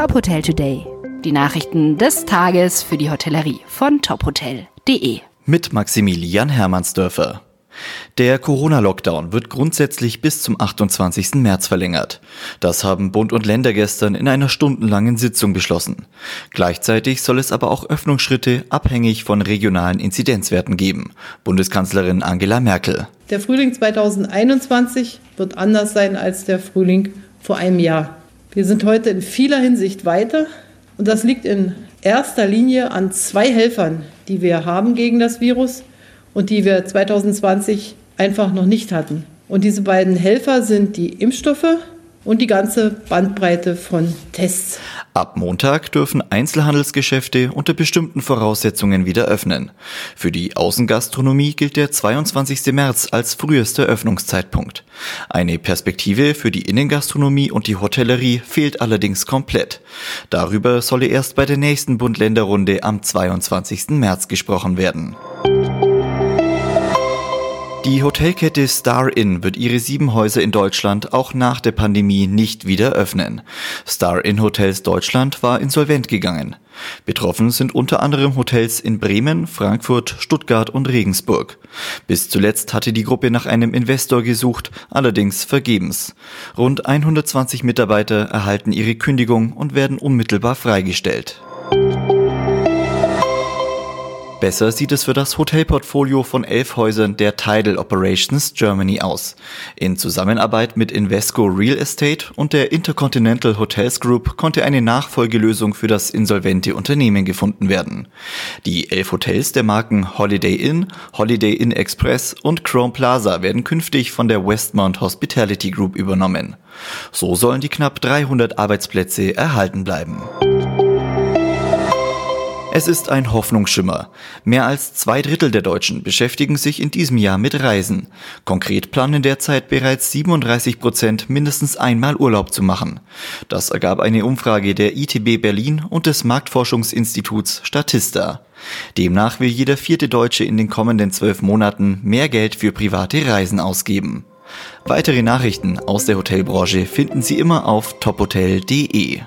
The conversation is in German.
Top Hotel Today. Die Nachrichten des Tages für die Hotellerie von tophotel.de. Mit Maximilian Hermannsdörfer. Der Corona-Lockdown wird grundsätzlich bis zum 28. März verlängert. Das haben Bund und Länder gestern in einer stundenlangen Sitzung beschlossen. Gleichzeitig soll es aber auch Öffnungsschritte abhängig von regionalen Inzidenzwerten geben. Bundeskanzlerin Angela Merkel. Der Frühling 2021 wird anders sein als der Frühling vor einem Jahr. Wir sind heute in vieler Hinsicht weiter und das liegt in erster Linie an zwei Helfern, die wir haben gegen das Virus und die wir 2020 einfach noch nicht hatten. Und diese beiden Helfer sind die Impfstoffe und die ganze Bandbreite von Tests. Ab Montag dürfen Einzelhandelsgeschäfte unter bestimmten Voraussetzungen wieder öffnen. Für die Außengastronomie gilt der 22. März als frühester Öffnungszeitpunkt. Eine Perspektive für die Innengastronomie und die Hotellerie fehlt allerdings komplett. Darüber solle erst bei der nächsten Bund-Länder-Runde am 22. März gesprochen werden. Die Hotelkette Star Inn wird ihre sieben Häuser in Deutschland auch nach der Pandemie nicht wieder öffnen. Star Inn Hotels Deutschland war insolvent gegangen. Betroffen sind unter anderem Hotels in Bremen, Frankfurt, Stuttgart und Regensburg. Bis zuletzt hatte die Gruppe nach einem Investor gesucht, allerdings vergebens. Rund 120 Mitarbeiter erhalten ihre Kündigung und werden unmittelbar freigestellt. Besser sieht es für das Hotelportfolio von elf Häusern der Tidal Operations Germany aus. In Zusammenarbeit mit Invesco Real Estate und der Intercontinental Hotels Group konnte eine Nachfolgelösung für das insolvente Unternehmen gefunden werden. Die elf Hotels der Marken Holiday Inn, Holiday Inn Express und Chrome Plaza werden künftig von der Westmount Hospitality Group übernommen. So sollen die knapp 300 Arbeitsplätze erhalten bleiben. Es ist ein Hoffnungsschimmer. Mehr als zwei Drittel der Deutschen beschäftigen sich in diesem Jahr mit Reisen. Konkret planen derzeit bereits 37 Prozent mindestens einmal Urlaub zu machen. Das ergab eine Umfrage der ITB Berlin und des Marktforschungsinstituts Statista. Demnach will jeder vierte Deutsche in den kommenden zwölf Monaten mehr Geld für private Reisen ausgeben. Weitere Nachrichten aus der Hotelbranche finden Sie immer auf tophotel.de.